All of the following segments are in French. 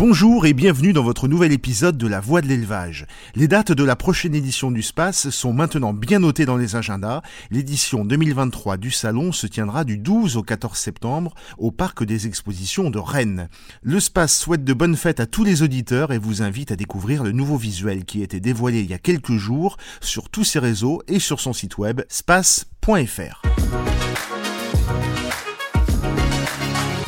Bonjour et bienvenue dans votre nouvel épisode de La Voix de l'élevage. Les dates de la prochaine édition du Space sont maintenant bien notées dans les agendas. L'édition 2023 du salon se tiendra du 12 au 14 septembre au parc des expositions de Rennes. Le Space souhaite de bonnes fêtes à tous les auditeurs et vous invite à découvrir le nouveau visuel qui a été dévoilé il y a quelques jours sur tous ses réseaux et sur son site web space.fr.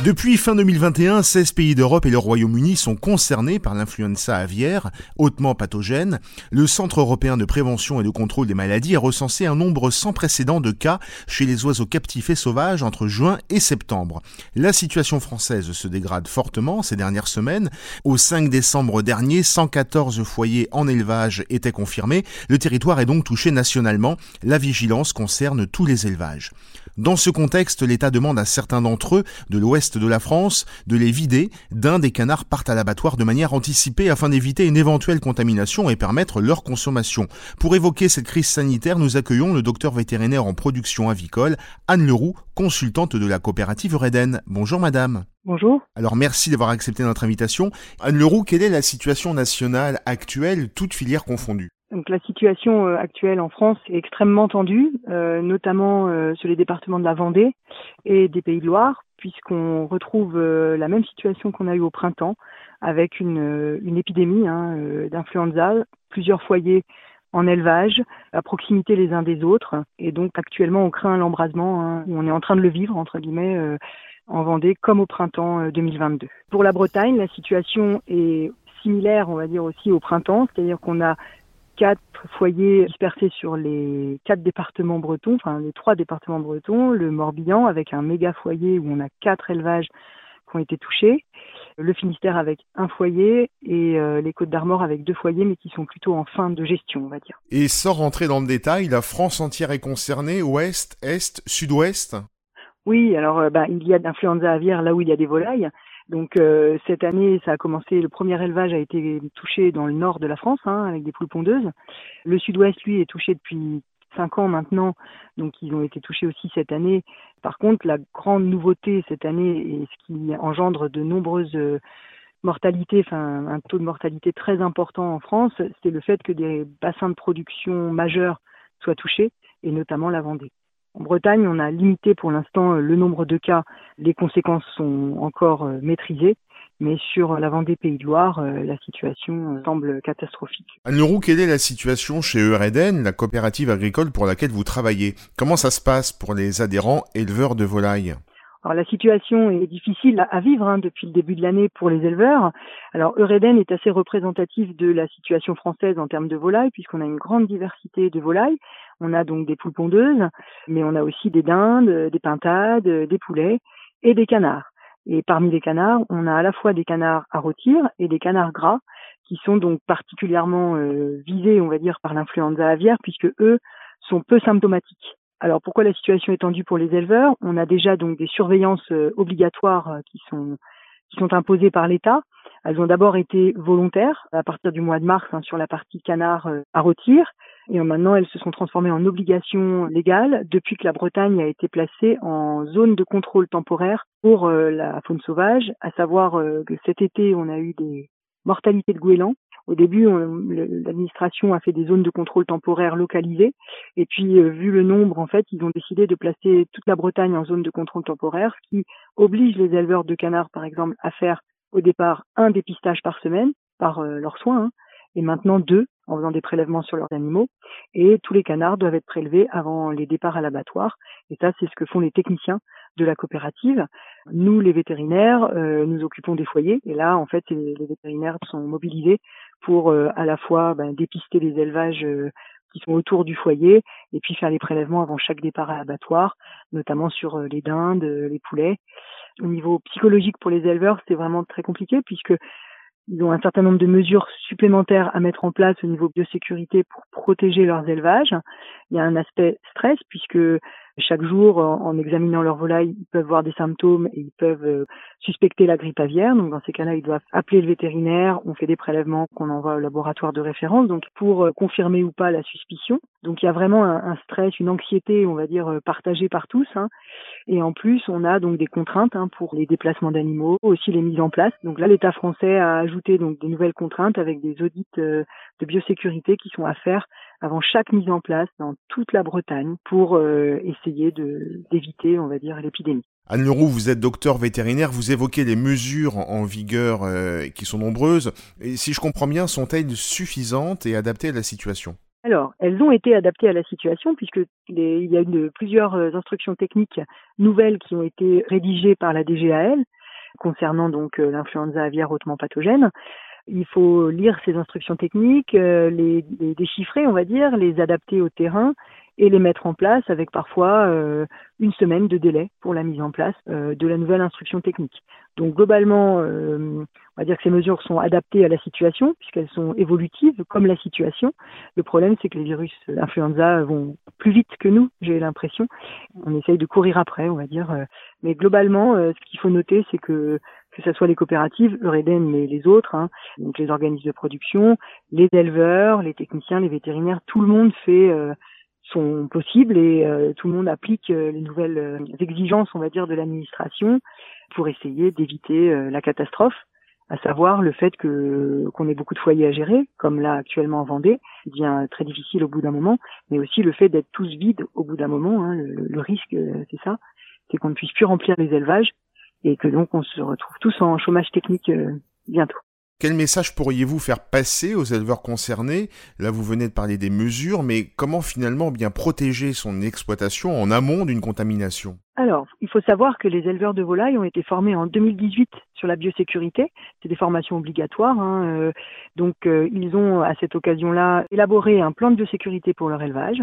Depuis fin 2021, 16 pays d'Europe et le Royaume-Uni sont concernés par l'influenza aviaire, hautement pathogène. Le Centre européen de prévention et de contrôle des maladies a recensé un nombre sans précédent de cas chez les oiseaux captifs et sauvages entre juin et septembre. La situation française se dégrade fortement ces dernières semaines. Au 5 décembre dernier, 114 foyers en élevage étaient confirmés. Le territoire est donc touché nationalement. La vigilance concerne tous les élevages. Dans ce contexte, l'État demande à certains d'entre eux de l'ouest de la France de les vider d'un des canards partent à l'abattoir de manière anticipée afin d'éviter une éventuelle contamination et permettre leur consommation. Pour évoquer cette crise sanitaire, nous accueillons le docteur vétérinaire en production avicole, Anne Leroux, consultante de la coopérative Reden. Bonjour madame. Bonjour. Alors merci d'avoir accepté notre invitation. Anne Leroux, quelle est la situation nationale actuelle, toute filière confondue? Donc la situation euh, actuelle en France est extrêmement tendue, euh, notamment euh, sur les départements de la Vendée et des Pays de Loire, puisqu'on retrouve la même situation qu'on a eu au printemps, avec une, une épidémie hein, d'influenza, plusieurs foyers en élevage, à proximité les uns des autres. Et donc actuellement, on craint l'embrasement, hein, on est en train de le vivre, entre guillemets, en Vendée, comme au printemps 2022. Pour la Bretagne, la situation est similaire, on va dire aussi au printemps, c'est-à-dire qu'on a quatre foyers dispersés sur les quatre départements bretons, enfin les trois départements bretons, le Morbihan avec un méga foyer où on a quatre élevages qui ont été touchés, le Finistère avec un foyer et euh, les Côtes d'Armor avec deux foyers mais qui sont plutôt en fin de gestion, on va dire. Et sans rentrer dans le détail, la France entière est concernée, ouest, est, sud-ouest? Oui, alors euh, bah, il y a d'influenza aviaire là où il y a des volailles. Donc euh, cette année, ça a commencé. Le premier élevage a été touché dans le nord de la France, hein, avec des poules pondeuses. Le sud-ouest, lui, est touché depuis cinq ans maintenant, donc ils ont été touchés aussi cette année. Par contre, la grande nouveauté cette année et ce qui engendre de nombreuses euh, mortalités, enfin un taux de mortalité très important en France, c'est le fait que des bassins de production majeurs soient touchés, et notamment la Vendée. En Bretagne, on a limité pour l'instant euh, le nombre de cas. Les conséquences sont encore euh, maîtrisées. Mais sur la Vendée Pays de Loire, euh, la situation semble catastrophique. Anne Leroux, quelle est la situation chez Eureden, la coopérative agricole pour laquelle vous travaillez? Comment ça se passe pour les adhérents éleveurs de volailles? Alors la situation est difficile à vivre hein, depuis le début de l'année pour les éleveurs. Alors Eureden est assez représentatif de la situation française en termes de volailles puisqu'on a une grande diversité de volailles. On a donc des poules pondeuses, mais on a aussi des dindes, des pintades, des poulets et des canards. Et parmi les canards, on a à la fois des canards à rôtir et des canards gras qui sont donc particulièrement euh, visés, on va dire, par l'influenza aviaire puisque eux sont peu symptomatiques. Alors pourquoi la situation est tendue pour les éleveurs? On a déjà donc des surveillances euh, obligatoires euh, qui sont qui sont imposées par l'État. Elles ont d'abord été volontaires à partir du mois de mars hein, sur la partie canard euh, à rôtir. Et maintenant, elles se sont transformées en obligations légales depuis que la Bretagne a été placée en zone de contrôle temporaire pour la faune sauvage, à savoir que cet été, on a eu des mortalités de goélands au début, l'administration a fait des zones de contrôle temporaire localisées, et puis euh, vu le nombre, en fait, ils ont décidé de placer toute la Bretagne en zone de contrôle temporaire, ce qui oblige les éleveurs de canards, par exemple, à faire au départ un dépistage par semaine par euh, leurs soins, hein, et maintenant deux en faisant des prélèvements sur leurs animaux. Et tous les canards doivent être prélevés avant les départs à l'abattoir. Et ça, c'est ce que font les techniciens de la coopérative. Nous, les vétérinaires, euh, nous occupons des foyers. Et là, en fait, les, vétérinaires sont mobilisés pour euh, à la fois ben, dépister les élevages euh, qui sont autour du foyer et puis faire les prélèvements avant chaque départ à l'abattoir, notamment sur les dindes, les poulets. Au niveau psychologique pour les éleveurs, c'est vraiment très compliqué puisque ils ont un certain nombre de mesures supplémentaires à mettre en place au niveau biosécurité pour protéger leurs élevages. Il y a un aspect stress puisque chaque jour, en, examinant leur volaille, ils peuvent voir des symptômes et ils peuvent euh, suspecter la grippe aviaire. Donc dans ces cas-là, ils doivent appeler le vétérinaire. On fait des prélèvements qu'on envoie au laboratoire de référence, donc pour euh, confirmer ou pas la suspicion. Donc il y a vraiment un, stress, une anxiété, on va dire euh, partagée par tous. Hein. Et en plus, on a donc des contraintes hein, pour les déplacements d'animaux, aussi les mises en place. Donc là, l'État français a ajouté donc des nouvelles contraintes avec des audits de biosécurité qui sont à faire avant chaque mise en place dans toute la Bretagne pour euh, essayer d'éviter, on va dire, l'épidémie. Anne Leroux, vous êtes docteur vétérinaire, vous évoquez les mesures en vigueur euh, qui sont nombreuses. Et si je comprends bien, sont-elles suffisantes et adaptées à la situation? Alors, elles ont été adaptées à la situation puisque il y a eu plusieurs euh, instructions techniques nouvelles qui ont été rédigées par la DGAL concernant donc l'influenza aviaire hautement pathogène. Il faut lire ces instructions techniques, euh, les, déchiffrer, on va dire, les adapter au terrain et les mettre en place avec parfois euh, une semaine de délai pour la mise en place euh, de la nouvelle instruction technique. Donc globalement, on va dire que ces mesures sont adaptées à la situation puisqu'elles sont évolutives comme la situation. Le problème, c'est que les virus influenza vont plus vite que nous, j'ai l'impression. On essaye de courir après, on va dire. Mais globalement, ce qu'il faut noter, c'est que que ce soit les coopératives, Eureden, mais les autres, hein, donc les organismes de production, les éleveurs, les techniciens, les vétérinaires, tout le monde fait euh, son possible et euh, tout le monde applique euh, les nouvelles exigences, on va dire, de l'administration pour essayer d'éviter la catastrophe, à savoir le fait que qu'on ait beaucoup de foyers à gérer, comme là actuellement en Vendée, devient très difficile au bout d'un moment, mais aussi le fait d'être tous vides au bout d'un moment. Hein, le, le risque, c'est ça, c'est qu'on ne puisse plus remplir les élevages et que donc on se retrouve tous en chômage technique euh, bientôt. Quel message pourriez-vous faire passer aux éleveurs concernés? Là, vous venez de parler des mesures, mais comment finalement bien protéger son exploitation en amont d'une contamination? Alors, il faut savoir que les éleveurs de volailles ont été formés en 2018 sur la biosécurité. C'est des formations obligatoires. Hein, euh, donc, euh, ils ont à cette occasion-là élaboré un plan de biosécurité pour leur élevage,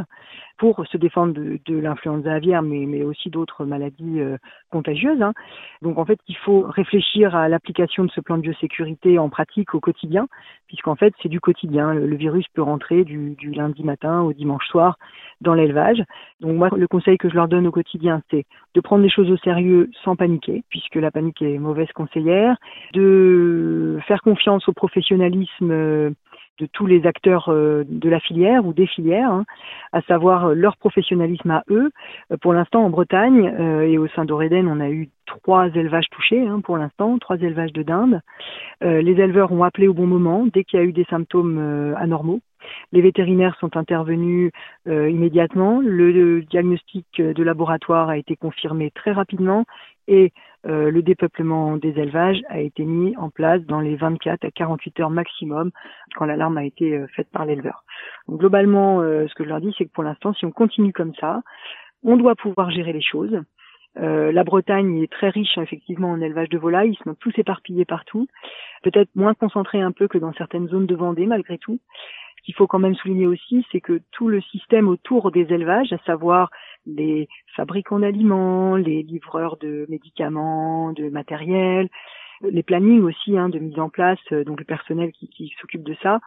pour se défendre de, de l'influenza aviaire, mais, aussi d'autres maladies euh, contagieuses. Hein. Donc, en fait, il faut réfléchir à l'application de ce plan de biosécurité en pratique au quotidien, puisqu'en fait, c'est du quotidien. Le, virus peut rentrer du lundi matin au dimanche soir dans l'élevage. Donc, moi, le conseil que je leur donne au quotidien, c'est de prendre les choses au sérieux sans paniquer, puisque la panique est mauvaise conseillère, de faire confiance au professionnalisme euh, de tous les acteurs euh, de la filière ou des filières, hein, à savoir leur professionnalisme à eux. Euh, pour l'instant, en Bretagne et au sein d'Oreden, on a eu trois élevages touchés hein, pour l'instant, trois élevages de dinde. les éleveurs ont appelé au bon moment dès qu'il y a eu des symptômes anormaux. Les vétérinaires sont intervenus euh, immédiatement. Le, diagnostic de laboratoire a été confirmé très rapidement et euh, le dépeuplement des élevages a été mis en place dans les 24 à 48 heures maximum quand l'alarme a été euh, faite par l'éleveur. globalement, ce que je leur dis, c'est que pour l'instant, si on continue comme ça, on doit pouvoir gérer les choses. la Bretagne est très riche effectivement en élevage de volailles, ils sont tous éparpillés partout, peut-être moins concentrés un peu que dans certaines zones de Vendée malgré tout. Ce qu'il faut quand même souligner aussi, c'est que tout le système autour des élevages, à savoir les fabricants d'aliments, les livreurs de médicaments, de matériel, les plannings aussi hein, de mise en place, euh, donc le personnel qui, s'occupe de ça,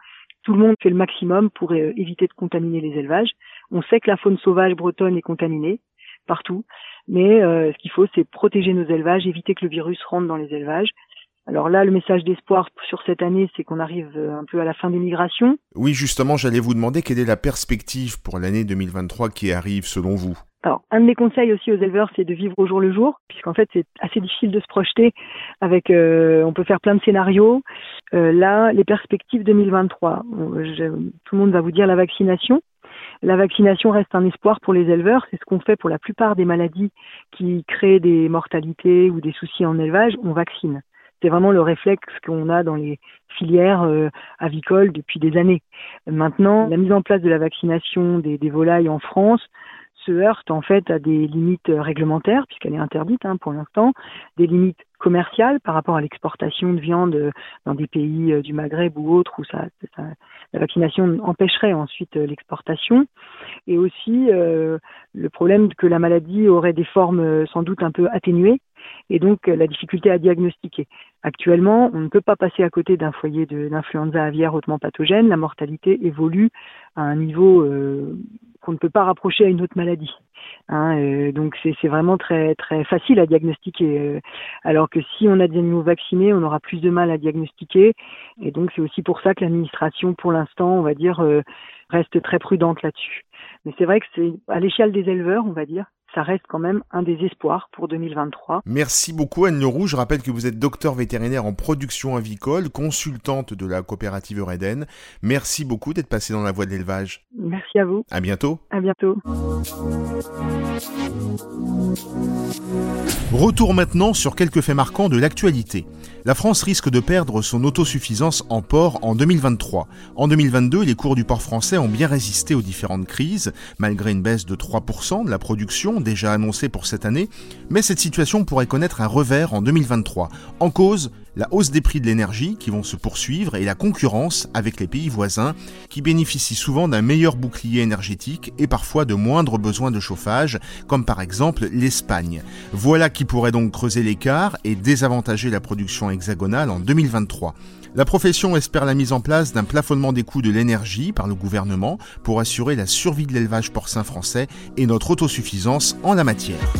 tout le monde fait le maximum pour euh, éviter de contaminer les élevages. On sait que la faune sauvage bretonne est contaminée partout, mais euh, ce qu'il faut, c'est protéger nos élevages, éviter que le virus rentre dans les élevages. Alors là, le message d'espoir sur cette année, c'est qu'on arrive euh, un peu à la fin des migrations. Oui, justement, j'allais vous demander quelle est la perspective pour l'année 2023 qui arrive selon vous? Alors, un de mes conseils aussi aux éleveurs, c'est de vivre au jour le jour, puisqu'en fait, c'est assez difficile de se projeter. Avec, euh, on peut faire plein de scénarios. Euh, là, les perspectives 2023. tout le monde va vous dire la vaccination. La vaccination reste un espoir pour les éleveurs. C'est ce qu'on fait pour la plupart des maladies qui créent des mortalités ou des soucis en élevage. On vaccine. C'est vraiment le réflexe qu'on a dans les filières euh, avicoles depuis des années. Maintenant, la mise en place de la vaccination des, volailles en France se heurte en fait à des limites réglementaires, puisqu'elle est interdite hein, pour l'instant, des limites commerciales par rapport à l'exportation de viande dans des pays euh, du Maghreb ou autres où la vaccination empêcherait ensuite euh, l'exportation, et aussi le problème que la maladie aurait des formes sans doute un peu atténuées et donc la difficulté à diagnostiquer. Actuellement, on ne peut pas passer à côté d'un foyer d'influenza aviaire hautement pathogène. La mortalité évolue à un niveau euh, qu'on ne peut pas rapprocher à une autre maladie. Hein, euh, donc c'est vraiment très très facile à diagnostiquer. Euh, alors que si on a des animaux vaccinés, on aura plus de mal à diagnostiquer. Et donc c'est aussi pour ça que l'administration, pour l'instant, on va dire, reste très prudente là-dessus. Mais c'est vrai que c'est à l'échelle des éleveurs, on va dire, ça reste quand même un des espoirs pour 2023. Merci beaucoup Anne Leroux. Je rappelle que vous êtes docteur vétérinaire en production avicole, consultante de la coopérative Eureden. Merci beaucoup d'être passé dans la voie de l'élevage. Merci à vous. À bientôt. À bientôt. Retour maintenant sur quelques faits marquants de l'actualité. La France risque de perdre son autosuffisance en porc en 2023. En 2022, les cours du porc français ont bien résisté aux différentes crises, malgré une baisse de 3% de la production déjà annoncée pour cette année, mais cette situation pourrait connaître un revers en 2023. En cause, la hausse des prix de l'énergie qui vont se poursuivre et la concurrence avec les pays voisins qui bénéficient souvent d'un meilleur bouclier énergétique et parfois de moindres besoins de chauffage, comme par exemple l'Espagne. Voilà qui pourrait donc creuser l'écart et désavantager la production hexagonale en 2023. La profession espère la mise en place d'un plafonnement des coûts de l'énergie par le gouvernement pour assurer la survie de l'élevage porcin français et notre autosuffisance en la matière.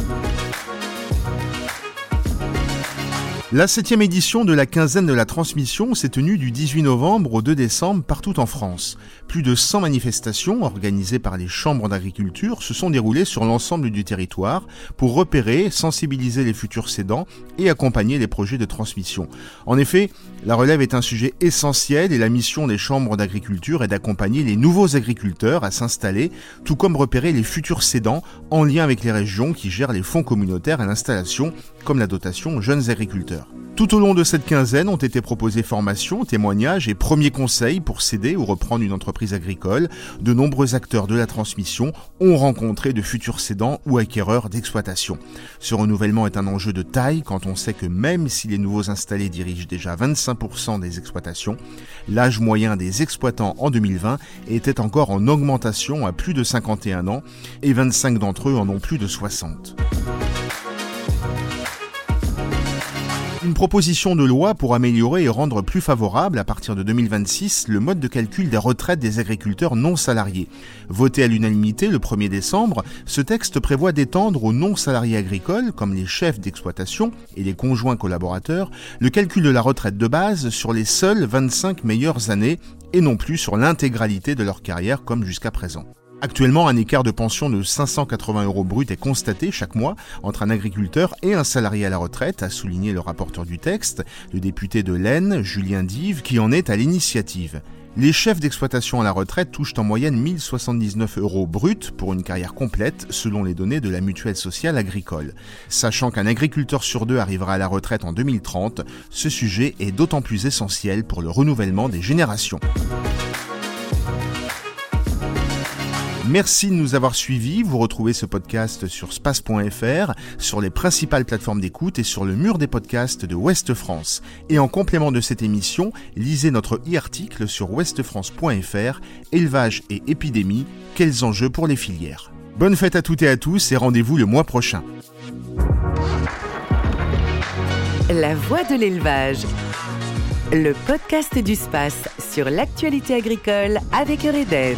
La septième édition de la quinzaine de la transmission s'est tenue du 18 novembre au 2 décembre partout en France. Plus de 100 manifestations organisées par les chambres d'agriculture se sont déroulées sur l'ensemble du territoire pour repérer, sensibiliser les futurs cédants et accompagner les projets de transmission. En effet, la relève est un sujet essentiel et la mission des chambres d'agriculture est d'accompagner les nouveaux agriculteurs à s'installer, tout comme repérer les futurs cédants en lien avec les régions qui gèrent les fonds communautaires à l'installation, comme la dotation jeunes agriculteurs. Tout au long de cette quinzaine ont été proposés formations, témoignages et premiers conseils pour céder ou reprendre une entreprise agricole. De nombreux acteurs de la transmission ont rencontré de futurs cédants ou acquéreurs d'exploitation. Ce renouvellement est un enjeu de taille quand on sait que même si les nouveaux installés dirigent déjà 25% des exploitations, l'âge moyen des exploitants en 2020 était encore en augmentation à plus de 51 ans et 25 d'entre eux en ont plus de 60. Une proposition de loi pour améliorer et rendre plus favorable à partir de 2026 le mode de calcul des retraites des agriculteurs non salariés. Voté à l'unanimité le 1er décembre, ce texte prévoit d'étendre aux non salariés agricoles, comme les chefs d'exploitation et les conjoints collaborateurs, le calcul de la retraite de base sur les seules 25 meilleures années et non plus sur l'intégralité de leur carrière comme jusqu'à présent. Actuellement, un écart de pension de 580 euros brut est constaté chaque mois entre un agriculteur et un salarié à la retraite, a souligné le rapporteur du texte, le député de l'Aisne, Julien Dive, qui en est à l'initiative. Les chefs d'exploitation à la retraite touchent en moyenne 1079 euros brut pour une carrière complète selon les données de la mutuelle sociale agricole. Sachant qu'un agriculteur sur deux arrivera à la retraite en 2030, ce sujet est d'autant plus essentiel pour le renouvellement des générations. Merci de nous avoir suivis. Vous retrouvez ce podcast sur space.fr, sur les principales plateformes d'écoute et sur le mur des podcasts de Ouest France. Et en complément de cette émission, lisez notre e-article sur ouestfrance.fr, élevage et épidémie, quels enjeux pour les filières. Bonne fête à toutes et à tous et rendez-vous le mois prochain. La voix de l'élevage. Le podcast du space sur l'actualité agricole avec Eureden.